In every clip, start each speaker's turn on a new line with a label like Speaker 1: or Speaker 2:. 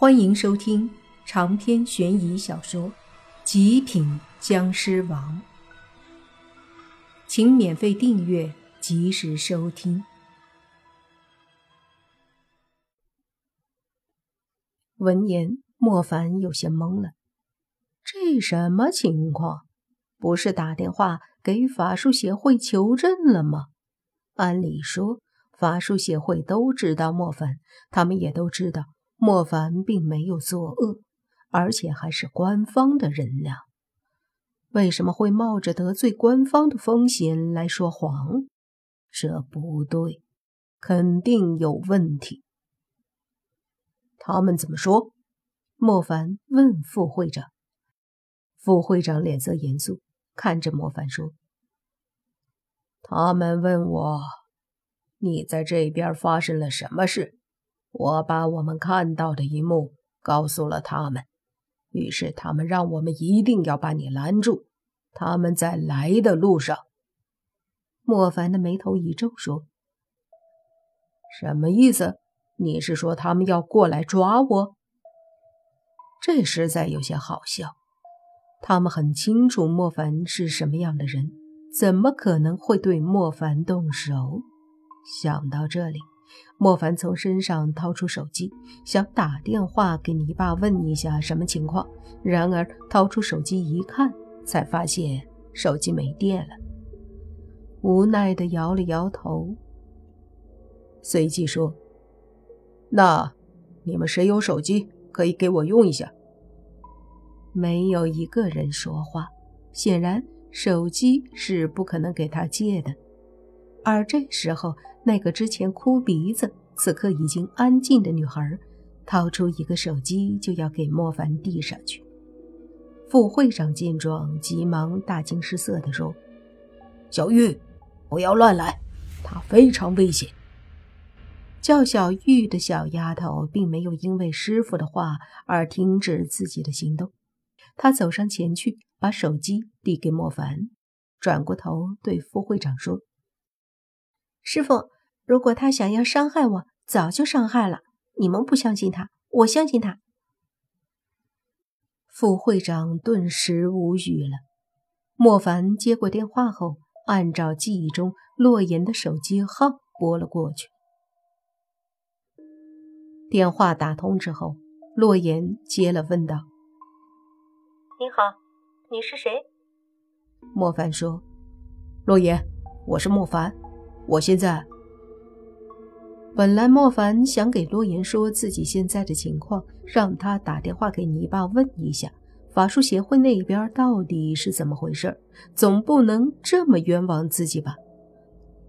Speaker 1: 欢迎收听长篇悬疑小说《极品僵尸王》，请免费订阅，及时收听。闻言，莫凡有些懵了，这什么情况？不是打电话给法术协会求证了吗？按理说，法术协会都知道莫凡，他们也都知道。莫凡并没有作恶，而且还是官方的人呢，为什么会冒着得罪官方的风险来说谎？这不对，肯定有问题。他们怎么说？莫凡问副会长。副会长脸色严肃，看着莫凡说：“他们问我，你在这边发生了什么事？”我把我们看到的一幕告诉了他们，于是他们让我们一定要把你拦住。他们在来的路上。莫凡的眉头一皱，说：“什么意思？你是说他们要过来抓我？”这实在有些好笑。他们很清楚莫凡是什么样的人，怎么可能会对莫凡动手？想到这里。莫凡从身上掏出手机，想打电话给泥巴问一下什么情况。然而掏出手机一看，才发现手机没电了，无奈的摇了摇头，随即说：“那你们谁有手机可以给我用一下？”没有一个人说话，显然手机是不可能给他借的。而这时候，那个之前哭鼻子、此刻已经安静的女孩，掏出一个手机就要给莫凡递上去。副会长见状，急忙大惊失色地说：“小玉，不要乱来，他非常危险。”叫小玉的小丫头并没有因为师傅的话而停止自己的行动，她走上前去，把手机递给莫凡，转过头对副会长说。师傅，如果他想要伤害我，早就伤害了。你们不相信他，我相信他。副会长顿时无语了。莫凡接过电话后，按照记忆中洛言的手机号拨了过去。电话打通之后，洛言接了，问道：“
Speaker 2: 你好，你是谁？”
Speaker 1: 莫凡说：“洛言，我是莫凡。”我现在，本来莫凡想给洛言说自己现在的情况，让他打电话给泥巴问一下法术协会那边到底是怎么回事，总不能这么冤枉自己吧？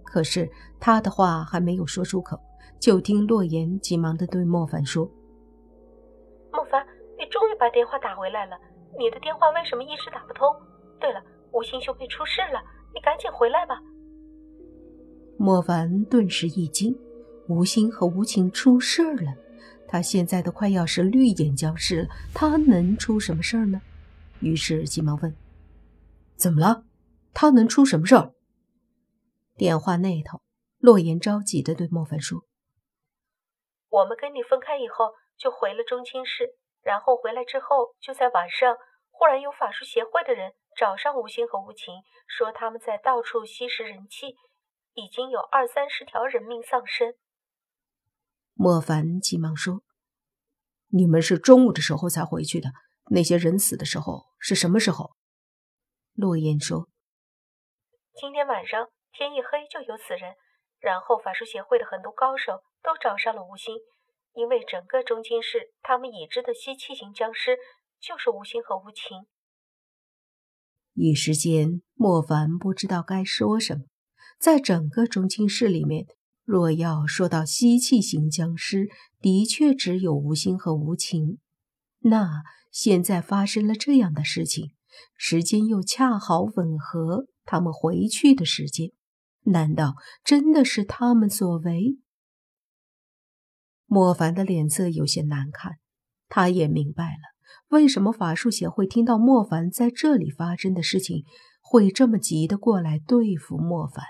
Speaker 1: 可是他的话还没有说出口，就听洛言急忙的对莫凡说：“
Speaker 2: 莫凡，你终于把电话打回来了，你的电话为什么一直打不通？对了，吴兴兄妹出事了，你赶紧回来吧。”
Speaker 1: 莫凡顿时一惊，吴昕和吴晴出事儿了。他现在都快要是绿眼僵尸了，他能出什么事儿呢？于是急忙问：“怎么了？他能出什么事儿？”电话那头，洛言着急的对莫凡说：“
Speaker 2: 我们跟你分开以后，就回了中青市，然后回来之后，就在晚上，忽然有法术协会的人找上吴昕和吴晴，说他们在到处吸食人气。”已经有二三十条人命丧生。
Speaker 1: 莫凡急忙说：“你们是中午的时候才回去的，那些人死的时候是什么时候？”洛言说：“
Speaker 2: 今天晚上天一黑就有死人，然后法术协会的很多高手都找上了吴昕，因为整个中京市他们已知的吸气型僵尸就是吴昕和吴晴。”
Speaker 1: 一时间，莫凡不知道该说什么。在整个中青市里面，若要说到吸气型僵尸，的确只有无心和无情。那现在发生了这样的事情，时间又恰好吻合他们回去的时间，难道真的是他们所为？莫凡的脸色有些难看，他也明白了为什么法术协会听到莫凡在这里发生的事情，会这么急的过来对付莫凡。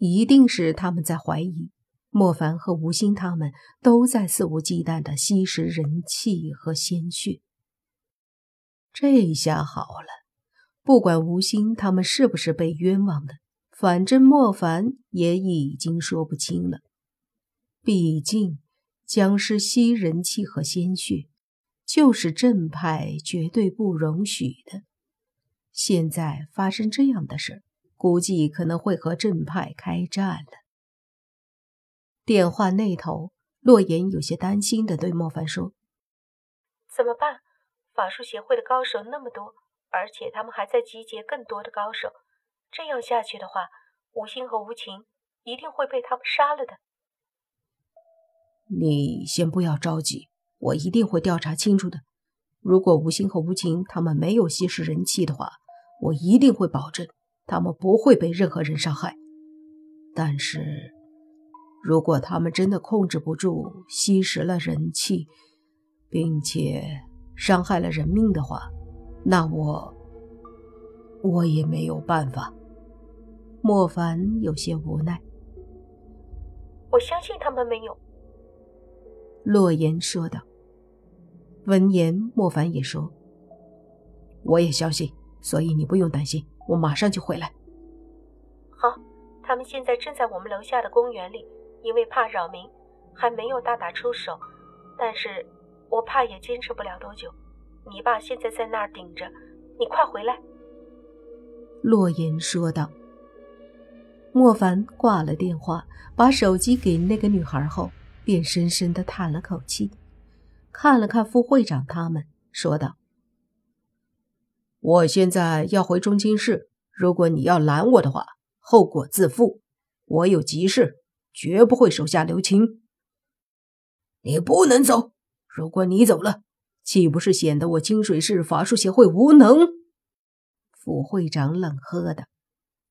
Speaker 1: 一定是他们在怀疑，莫凡和吴昕他们都在肆无忌惮的吸食人气和鲜血。这下好了，不管吴昕他们是不是被冤枉的，反正莫凡也已经说不清了。毕竟，僵尸吸人气和鲜血，就是正派绝对不容许的。现在发生这样的事估计可能会和正派开战了。电话那头，洛言有些担心的对莫凡说：“
Speaker 2: 怎么办？法术协会的高手那么多，而且他们还在集结更多的高手。这样下去的话，吴心和吴情一定会被他们杀了的。”
Speaker 1: 你先不要着急，我一定会调查清楚的。如果吴心和吴情他们没有吸食人气的话，我一定会保证他们不会被任何人伤害。但是，如果他们真的控制不住吸食了人气，并且伤害了人命的话，那我我也没有办法。莫凡有些无奈。
Speaker 2: 我相信他们没有。
Speaker 1: 洛言说道。闻言，莫凡也说：“我也相信，所以你不用担心，我马上就回来。”
Speaker 2: 好，他们现在正在我们楼下的公园里。因为怕扰民，还没有大打出手，但是我怕也坚持不了多久。你爸现在在那儿顶着，你快回来。”
Speaker 1: 洛言说道。莫凡挂了电话，把手机给那个女孩后，便深深的叹了口气，看了看副会长他们，说道：“我现在要回中青市，如果你要拦我的话，后果自负。我有急事。”绝不会手下留情。你不能走，如果你走了，岂不是显得我清水市法术协会无能？副会长冷喝道。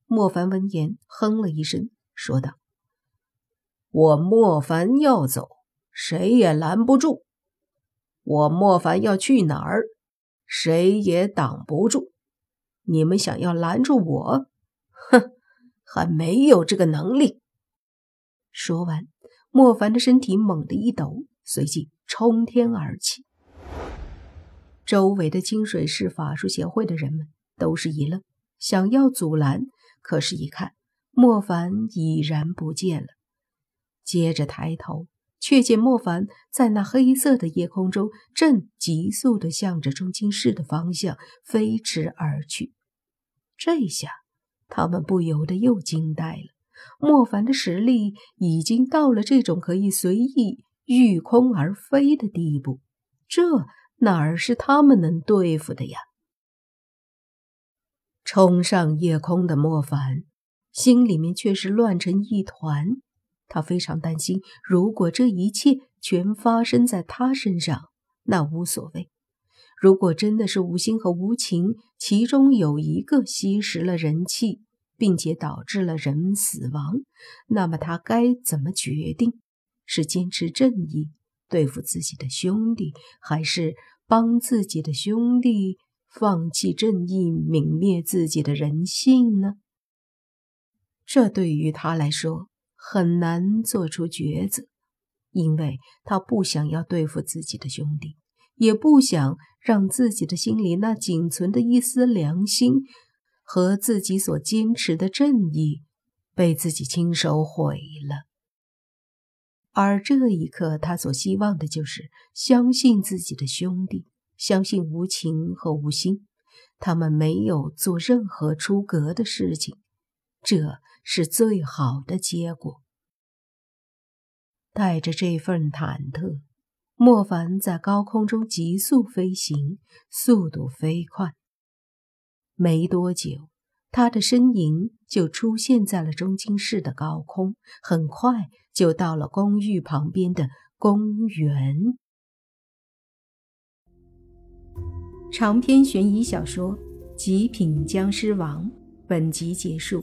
Speaker 1: 莫凡闻言哼了一声，说道：“我莫凡要走，谁也拦不住；我莫凡要去哪儿，谁也挡不住。你们想要拦住我，哼，还没有这个能力。”说完，莫凡的身体猛地一抖，随即冲天而起。周围的清水市法术协会的人们都是一愣，想要阻拦，可是，一看莫凡已然不见了。接着抬头，却见莫凡在那黑色的夜空中，正急速地向着中青市的方向飞驰而去。这下，他们不由得又惊呆了。莫凡的实力已经到了这种可以随意御空而飞的地步，这哪儿是他们能对付的呀？冲上夜空的莫凡心里面却是乱成一团，他非常担心，如果这一切全发生在他身上，那无所谓；如果真的是无心和无情其中有一个吸食了人气，并且导致了人死亡，那么他该怎么决定？是坚持正义对付自己的兄弟，还是帮自己的兄弟放弃正义泯灭自己的人性呢？这对于他来说很难做出抉择，因为他不想要对付自己的兄弟，也不想让自己的心里那仅存的一丝良心。和自己所坚持的正义被自己亲手毁了，而这一刻，他所希望的就是相信自己的兄弟，相信无情和无心，他们没有做任何出格的事情，这是最好的结果。带着这份忐忑，莫凡在高空中急速飞行，速度飞快。没多久，他的身影就出现在了中京市的高空，很快就到了公寓旁边的公园。长篇悬疑小说《极品僵尸王》本集结束，